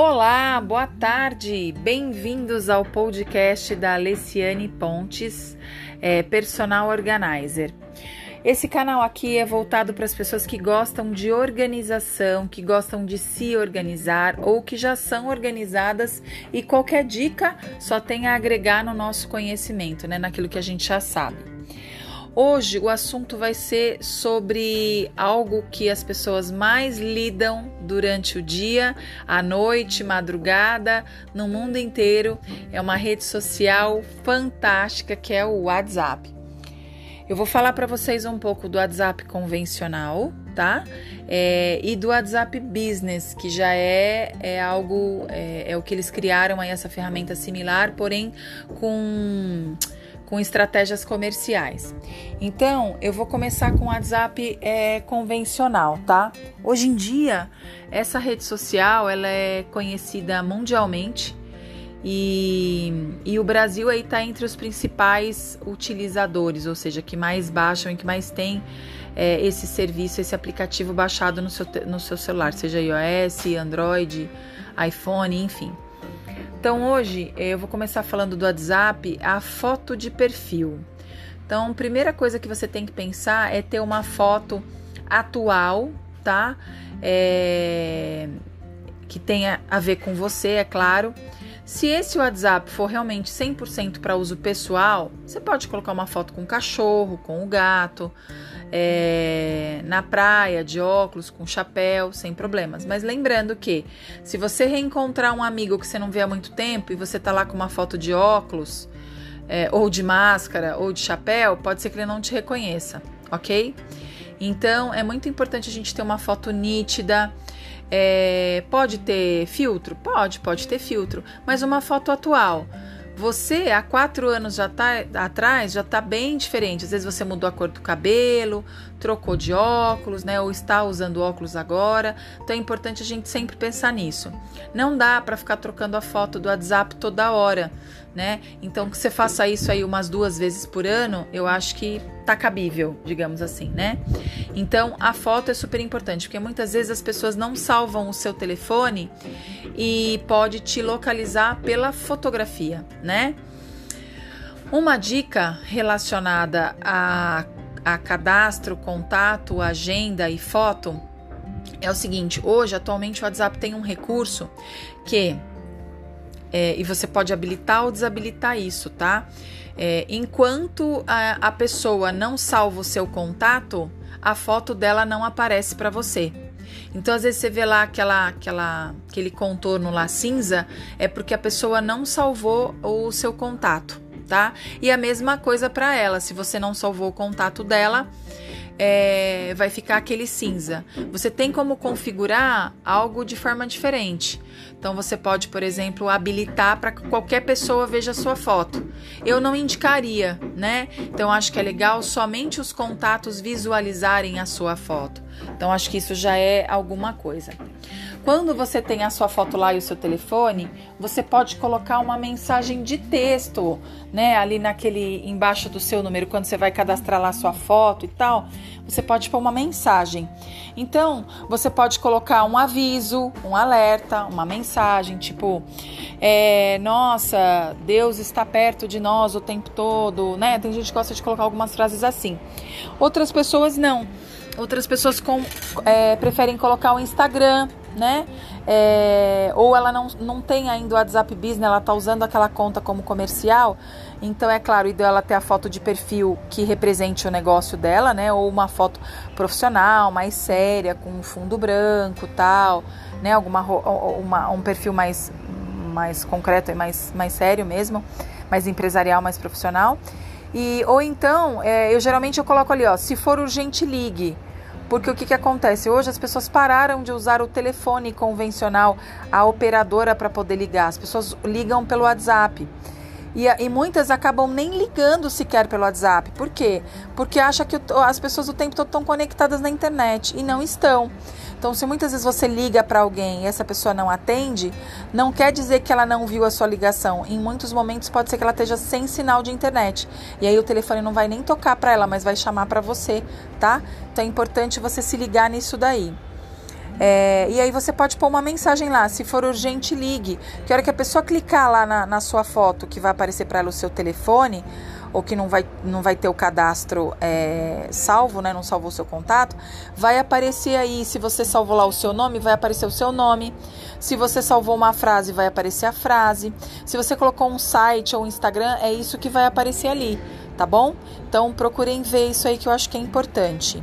Olá, boa tarde, bem-vindos ao podcast da Alessiane Pontes, é, Personal Organizer. Esse canal aqui é voltado para as pessoas que gostam de organização, que gostam de se organizar ou que já são organizadas e qualquer dica só tem a agregar no nosso conhecimento, né, naquilo que a gente já sabe. Hoje o assunto vai ser sobre algo que as pessoas mais lidam durante o dia, à noite, madrugada, no mundo inteiro. É uma rede social fantástica que é o WhatsApp. Eu vou falar para vocês um pouco do WhatsApp convencional, tá? É, e do WhatsApp Business, que já é, é algo, é, é o que eles criaram aí, essa ferramenta similar, porém com com estratégias comerciais. Então, eu vou começar com o WhatsApp é, convencional, tá? Hoje em dia, essa rede social ela é conhecida mundialmente e, e o Brasil aí está entre os principais utilizadores, ou seja, que mais baixam e que mais tem é, esse serviço, esse aplicativo baixado no seu, no seu celular, seja iOS, Android, iPhone, enfim. Então hoje eu vou começar falando do WhatsApp, a foto de perfil. Então, primeira coisa que você tem que pensar é ter uma foto atual, tá? É... Que tenha a ver com você, é claro. Se esse WhatsApp for realmente 100% para uso pessoal, você pode colocar uma foto com o cachorro, com o gato, é, na praia, de óculos, com chapéu, sem problemas. Mas lembrando que se você reencontrar um amigo que você não vê há muito tempo e você tá lá com uma foto de óculos, é, ou de máscara, ou de chapéu, pode ser que ele não te reconheça, ok? Então é muito importante a gente ter uma foto nítida. É, pode ter filtro? Pode, pode ter filtro, mas uma foto atual. Você, há quatro anos já tá, atrás, já está bem diferente. Às vezes você mudou a cor do cabelo, trocou de óculos, né? Ou está usando óculos agora. Então é importante a gente sempre pensar nisso. Não dá para ficar trocando a foto do WhatsApp toda hora, né? Então que você faça isso aí umas duas vezes por ano, eu acho que tá cabível, digamos assim, né? Então a foto é super importante, porque muitas vezes as pessoas não salvam o seu telefone e pode te localizar pela fotografia, né? Uma dica relacionada a a cadastro, contato, agenda e foto é o seguinte: hoje, atualmente, o WhatsApp tem um recurso que. É, e você pode habilitar ou desabilitar isso, tá? É, enquanto a, a pessoa não salva o seu contato, a foto dela não aparece para você. Então, às vezes você vê lá aquela, aquela, aquele contorno lá cinza, é porque a pessoa não salvou o seu contato tá? E a mesma coisa para ela, se você não salvou o contato dela, é, vai ficar aquele cinza. Você tem como configurar algo de forma diferente. Então você pode, por exemplo, habilitar para que qualquer pessoa veja a sua foto. Eu não indicaria, né? Então acho que é legal somente os contatos visualizarem a sua foto. Então acho que isso já é alguma coisa. Quando você tem a sua foto lá e o seu telefone, você pode colocar uma mensagem de texto, né? Ali naquele embaixo do seu número, quando você vai cadastrar lá a sua foto e tal, você pode pôr uma mensagem. Então, você pode colocar um aviso, um alerta, uma mensagem, tipo, é, nossa, Deus está perto de nós o tempo todo, né? Tem gente que gosta de colocar algumas frases assim. Outras pessoas não. Outras pessoas com, é, preferem colocar o Instagram, né? É, ou ela não, não tem ainda o WhatsApp Business, ela tá usando aquela conta como comercial. Então, é claro, ideal ela ter a foto de perfil que represente o negócio dela, né? Ou uma foto profissional, mais séria, com fundo branco tal, né? Alguma, uma, um perfil mais, mais concreto e mais, mais sério mesmo, mais empresarial, mais profissional. E, ou então, é, eu geralmente eu coloco ali, ó, se for urgente, ligue. Porque o que, que acontece? Hoje as pessoas pararam de usar o telefone convencional, a operadora para poder ligar. As pessoas ligam pelo WhatsApp. E, e, muitas acabam nem ligando sequer pelo WhatsApp. Por quê? Porque acha que as pessoas o tempo todo estão conectadas na internet e não estão. Então, se muitas vezes você liga para alguém e essa pessoa não atende, não quer dizer que ela não viu a sua ligação. Em muitos momentos pode ser que ela esteja sem sinal de internet. E aí o telefone não vai nem tocar para ela, mas vai chamar para você, tá? Então é importante você se ligar nisso daí. É, e aí você pode pôr uma mensagem lá, se for urgente, ligue. Que hora que a pessoa clicar lá na, na sua foto, que vai aparecer para ela o seu telefone, ou que não vai, não vai ter o cadastro é, salvo, né? Não salvou o seu contato, vai aparecer aí. Se você salvou lá o seu nome, vai aparecer o seu nome. Se você salvou uma frase, vai aparecer a frase. Se você colocou um site ou um Instagram, é isso que vai aparecer ali, tá bom? Então procurem ver isso aí que eu acho que é importante.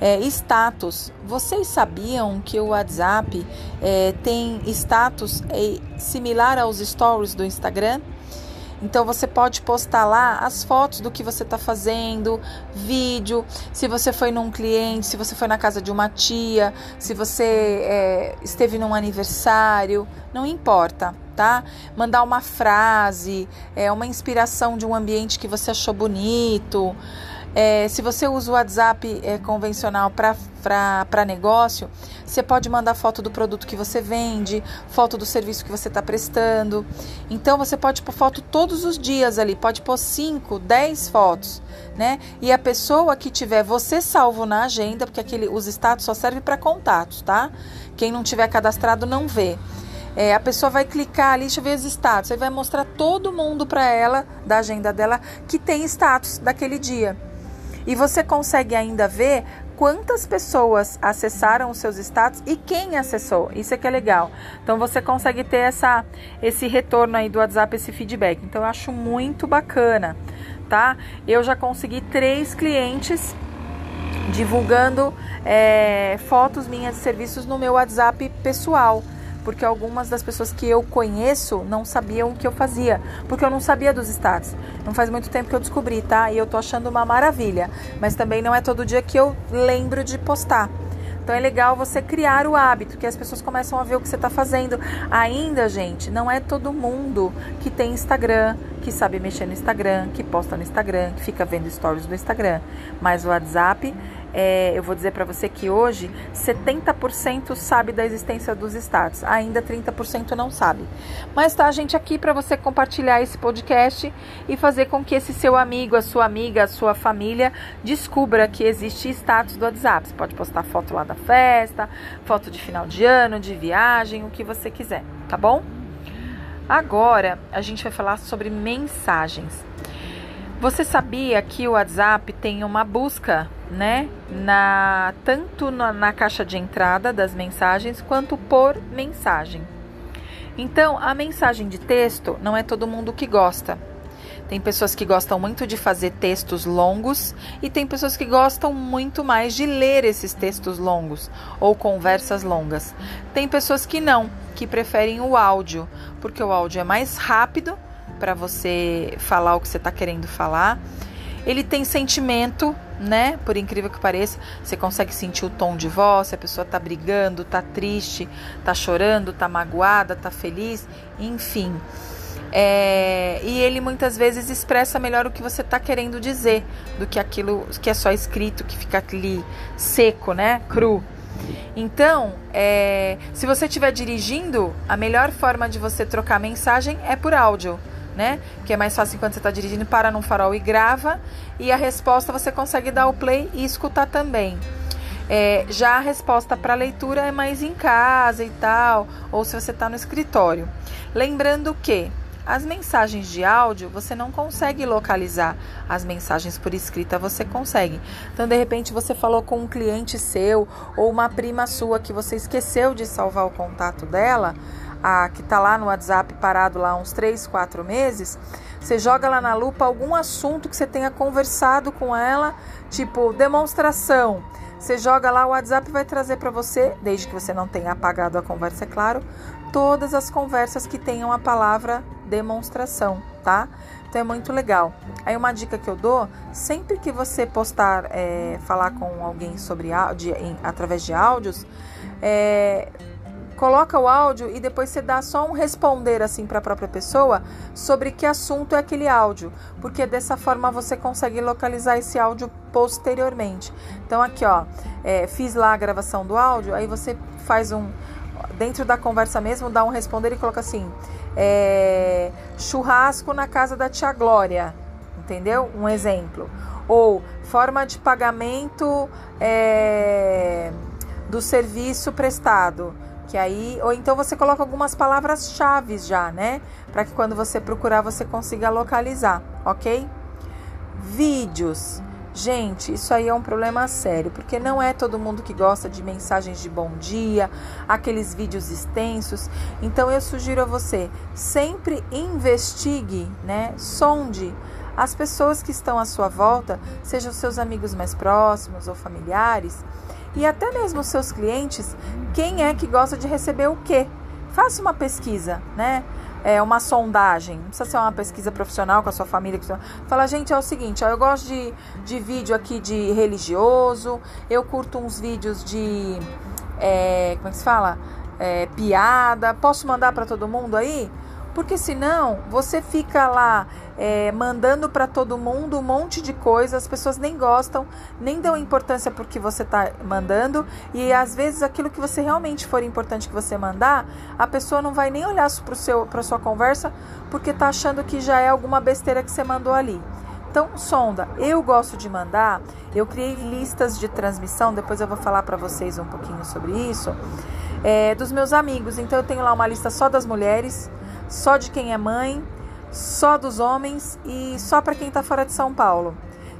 É, status. Vocês sabiam que o WhatsApp é, tem status é, similar aos stories do Instagram? Então você pode postar lá as fotos do que você está fazendo, vídeo, se você foi num cliente, se você foi na casa de uma tia, se você é, esteve num aniversário, não importa, tá? Mandar uma frase, é, uma inspiração de um ambiente que você achou bonito. É, se você usa o WhatsApp é, convencional para negócio, você pode mandar foto do produto que você vende, foto do serviço que você está prestando. Então você pode pôr foto todos os dias ali, pode pôr 5, 10 fotos, né? E a pessoa que tiver você salvo na agenda, porque aquele, os status só servem para contatos, tá? Quem não tiver cadastrado não vê. É, a pessoa vai clicar ali, deixa eu ver os status, aí vai mostrar todo mundo para ela, da agenda dela, que tem status daquele dia. E você consegue ainda ver quantas pessoas acessaram os seus status e quem acessou. Isso é que é legal. Então você consegue ter essa, esse retorno aí do WhatsApp, esse feedback. Então eu acho muito bacana, tá? Eu já consegui três clientes divulgando é, fotos minhas de serviços no meu WhatsApp pessoal porque algumas das pessoas que eu conheço não sabiam o que eu fazia, porque eu não sabia dos status. Não faz muito tempo que eu descobri, tá? E eu tô achando uma maravilha, mas também não é todo dia que eu lembro de postar. Então é legal você criar o hábito, que as pessoas começam a ver o que você está fazendo. Ainda, gente, não é todo mundo que tem Instagram, que sabe mexer no Instagram, que posta no Instagram, que fica vendo stories do Instagram. Mas o WhatsApp é, eu vou dizer para você que hoje 70% sabe da existência dos status, ainda 30% não sabe. Mas tá, gente, aqui para você compartilhar esse podcast e fazer com que esse seu amigo, a sua amiga, a sua família descubra que existe status do WhatsApp. Você pode postar foto lá da festa, foto de final de ano, de viagem, o que você quiser, tá bom? Agora a gente vai falar sobre mensagens. Você sabia que o WhatsApp tem uma busca, né? Na, tanto na, na caixa de entrada das mensagens quanto por mensagem. Então, a mensagem de texto não é todo mundo que gosta. Tem pessoas que gostam muito de fazer textos longos e tem pessoas que gostam muito mais de ler esses textos longos ou conversas longas. Tem pessoas que não, que preferem o áudio, porque o áudio é mais rápido para você falar o que você está querendo falar. Ele tem sentimento, né? Por incrível que pareça, você consegue sentir o tom de voz, se a pessoa tá brigando, tá triste, tá chorando, tá magoada, tá feliz, enfim. É, e ele muitas vezes expressa melhor o que você está querendo dizer do que aquilo que é só escrito, que fica ali seco, né? Cru. Então, é, se você estiver dirigindo, a melhor forma de você trocar mensagem é por áudio né? Que é mais fácil quando você está dirigindo, para num farol e grava. E a resposta você consegue dar o play e escutar também. É, já a resposta para leitura é mais em casa e tal, ou se você está no escritório. Lembrando que as mensagens de áudio você não consegue localizar, as mensagens por escrita você consegue. Então, de repente, você falou com um cliente seu ou uma prima sua que você esqueceu de salvar o contato dela a, que está lá no WhatsApp parado lá uns 3, 4 meses, você joga lá na lupa algum assunto que você tenha conversado com ela, tipo demonstração. Você joga lá, o WhatsApp vai trazer para você, desde que você não tenha apagado a conversa, é claro, todas as conversas que tenham a palavra demonstração, tá? Então é muito legal. Aí uma dica que eu dou, sempre que você postar, é, falar com alguém sobre áudio, através de áudios, é, coloca o áudio e depois você dá só um responder assim para a própria pessoa sobre que assunto é aquele áudio, porque dessa forma você consegue localizar esse áudio posteriormente. Então aqui ó, é, fiz lá a gravação do áudio, aí você faz um dentro da conversa mesmo, dá um responder e coloca assim: é, churrasco na casa da tia Glória, entendeu? Um exemplo. Ou forma de pagamento é, do serviço prestado. Que aí, ou então você coloca algumas palavras-chave já, né? Para que quando você procurar você consiga localizar, ok? Vídeos. Gente, isso aí é um problema sério, porque não é todo mundo que gosta de mensagens de bom dia, aqueles vídeos extensos. Então eu sugiro a você, sempre investigue, né? Sonde as pessoas que estão à sua volta, sejam seus amigos mais próximos ou familiares, e até mesmo seus clientes, quem é que gosta de receber o quê? Faça uma pesquisa, né? É uma sondagem, não precisa ser uma pesquisa profissional com a sua família. Fala, gente, é o seguinte, ó, eu gosto de, de vídeo aqui de religioso, eu curto uns vídeos de. É, como é que se fala? É, piada. Posso mandar para todo mundo aí? Porque senão você fica lá é, mandando para todo mundo um monte de coisa, as pessoas nem gostam, nem dão importância porque você está mandando, e às vezes aquilo que você realmente for importante que você mandar, a pessoa não vai nem olhar para a sua conversa porque está achando que já é alguma besteira que você mandou ali. Então, sonda. Eu gosto de mandar. Eu criei listas de transmissão. Depois eu vou falar para vocês um pouquinho sobre isso. É, dos meus amigos. Então, eu tenho lá uma lista só das mulheres só de quem é mãe, só dos homens e só para quem está fora de São Paulo.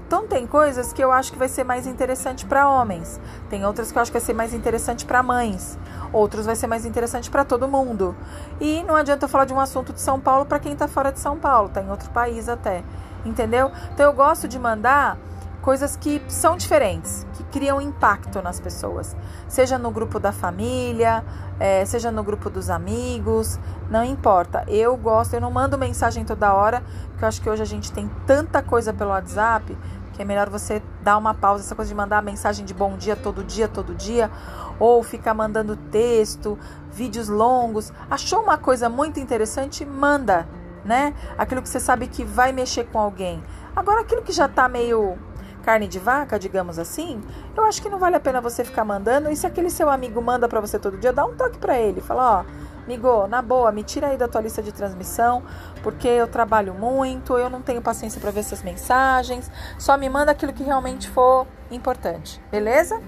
Então tem coisas que eu acho que vai ser mais interessante para homens, tem outras que eu acho que vai ser mais interessante para mães, outros vai ser mais interessante para todo mundo. E não adianta eu falar de um assunto de São Paulo para quem está fora de São Paulo, está em outro país até, entendeu? Então eu gosto de mandar coisas que são diferentes, que criam impacto nas pessoas, seja no grupo da família, é, seja no grupo dos amigos, não importa. Eu gosto, eu não mando mensagem toda hora, porque eu acho que hoje a gente tem tanta coisa pelo WhatsApp que é melhor você dar uma pausa, essa coisa de mandar mensagem de bom dia todo dia, todo dia, ou ficar mandando texto, vídeos longos. Achou uma coisa muito interessante? Manda, né? Aquilo que você sabe que vai mexer com alguém. Agora, aquilo que já tá meio carne de vaca, digamos assim, eu acho que não vale a pena você ficar mandando. E se aquele seu amigo manda para você todo dia, dá um toque para ele, fala, ó, amigo, na boa, me tira aí da tua lista de transmissão, porque eu trabalho muito, eu não tenho paciência para ver essas mensagens. Só me manda aquilo que realmente for importante, beleza?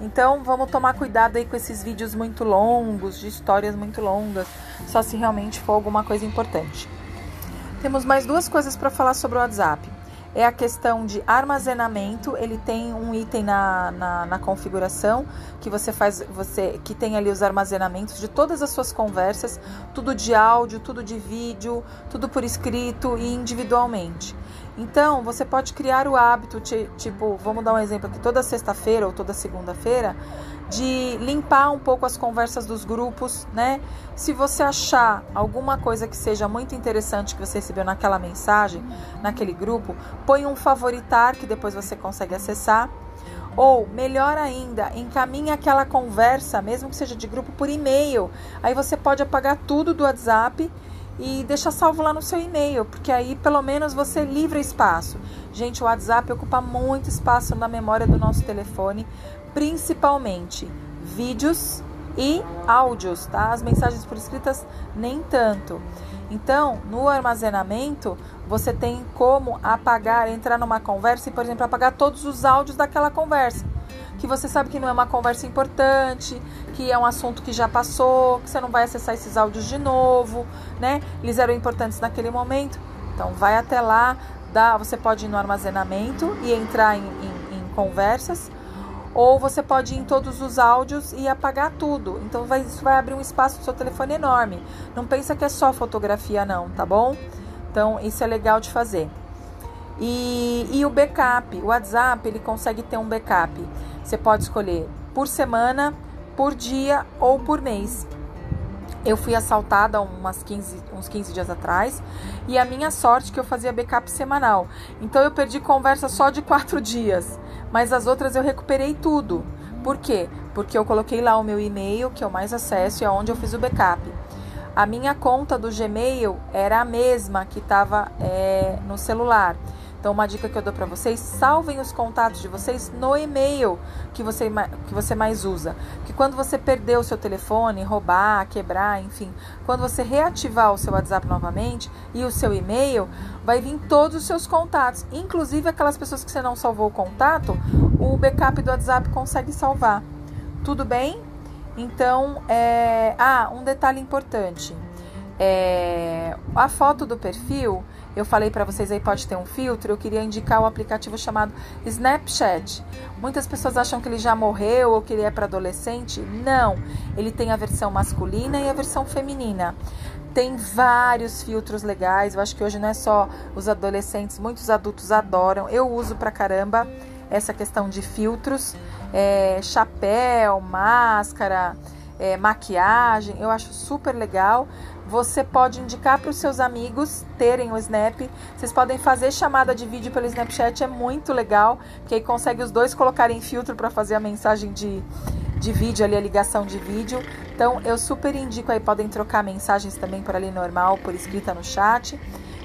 Então vamos tomar cuidado aí com esses vídeos muito longos, de histórias muito longas, só se realmente for alguma coisa importante. Temos mais duas coisas para falar sobre o WhatsApp é a questão de armazenamento. Ele tem um item na, na, na, configuração que você faz, você que tem ali os armazenamentos de todas as suas conversas, tudo de áudio, tudo de vídeo, tudo por escrito e individualmente. Então, você pode criar o hábito, tipo, vamos dar um exemplo aqui, toda sexta-feira ou toda segunda-feira, de limpar um pouco as conversas dos grupos, né? Se você achar alguma coisa que seja muito interessante que você recebeu naquela mensagem, naquele grupo, põe um favoritar que depois você consegue acessar. Ou, melhor ainda, encaminhe aquela conversa, mesmo que seja de grupo, por e-mail. Aí você pode apagar tudo do WhatsApp e deixar salvo lá no seu e-mail, porque aí pelo menos você livra espaço. Gente, o WhatsApp ocupa muito espaço na memória do nosso telefone, principalmente vídeos e áudios, tá? As mensagens por escritas nem tanto. Então, no armazenamento, você tem como apagar, entrar numa conversa e, por exemplo, apagar todos os áudios daquela conversa. Que você sabe que não é uma conversa importante, que é um assunto que já passou, que você não vai acessar esses áudios de novo, né? Eles eram importantes naquele momento. Então, vai até lá, dá, você pode ir no armazenamento e entrar em, em, em conversas ou você pode ir em todos os áudios e apagar tudo. Então vai, isso vai abrir um espaço no seu telefone enorme. Não pensa que é só fotografia não, tá bom? Então isso é legal de fazer. E, e o backup, o WhatsApp, ele consegue ter um backup. Você pode escolher por semana, por dia ou por mês. Eu fui assaltada umas 15, uns 15 dias atrás e a minha sorte é que eu fazia backup semanal. Então eu perdi conversa só de quatro dias, mas as outras eu recuperei tudo. Por quê? Porque eu coloquei lá o meu e-mail, que eu mais acesso e é onde eu fiz o backup. A minha conta do Gmail era a mesma que estava é, no celular. Então, uma dica que eu dou para vocês: salvem os contatos de vocês no e-mail que você, que você mais usa. Que quando você perder o seu telefone, roubar, quebrar, enfim, quando você reativar o seu WhatsApp novamente e o seu e-mail, vai vir todos os seus contatos, inclusive aquelas pessoas que você não salvou o contato, o backup do WhatsApp consegue salvar Tudo bem? Então, é... ah, um detalhe importante. É... A foto do perfil, eu falei para vocês aí pode ter um filtro. Eu queria indicar o aplicativo chamado Snapchat. Muitas pessoas acham que ele já morreu ou que ele é para adolescente. Não, ele tem a versão masculina e a versão feminina. Tem vários filtros legais. Eu acho que hoje não é só os adolescentes, muitos adultos adoram. Eu uso pra caramba essa questão de filtros, é, chapéu, máscara, é, maquiagem, eu acho super legal. Você pode indicar para os seus amigos terem o Snap. Vocês podem fazer chamada de vídeo pelo Snapchat, é muito legal, porque aí consegue os dois colocarem filtro para fazer a mensagem de, de vídeo ali, a ligação de vídeo. Então eu super indico aí, podem trocar mensagens também por ali normal, por escrita no chat.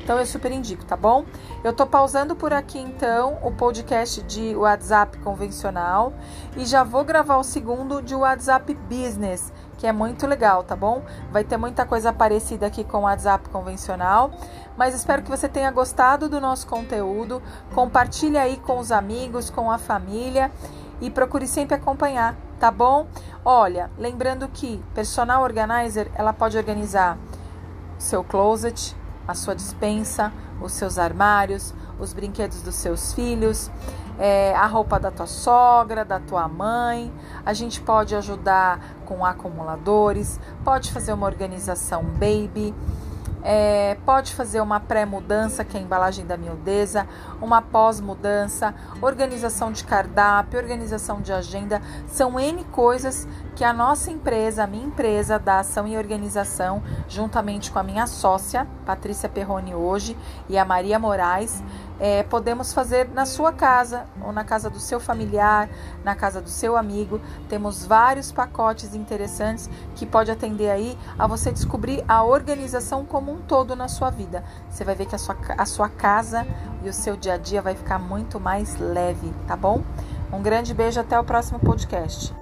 Então eu super indico, tá bom? Eu tô pausando por aqui então o podcast de WhatsApp convencional e já vou gravar o segundo de WhatsApp Business, que é muito legal, tá bom? Vai ter muita coisa parecida aqui com o WhatsApp convencional, mas espero que você tenha gostado do nosso conteúdo. Compartilhe aí com os amigos, com a família e procure sempre acompanhar, tá bom? Olha, lembrando que personal organizer, ela pode organizar seu closet, a sua dispensa, os seus armários, os brinquedos dos seus filhos, é, a roupa da tua sogra, da tua mãe. A gente pode ajudar com acumuladores, pode fazer uma organização baby. É, pode fazer uma pré-mudança, que é a embalagem da miudeza, uma pós-mudança, organização de cardápio, organização de agenda. São N coisas que a nossa empresa, a minha empresa da ação e organização, juntamente com a minha sócia, Patrícia Perrone hoje, e a Maria Moraes, é, podemos fazer na sua casa ou na casa do seu familiar, na casa do seu amigo. Temos vários pacotes interessantes que pode atender aí a você descobrir a organização como um todo na sua vida. Você vai ver que a sua, a sua casa e o seu dia a dia vai ficar muito mais leve, tá bom? Um grande beijo, até o próximo podcast.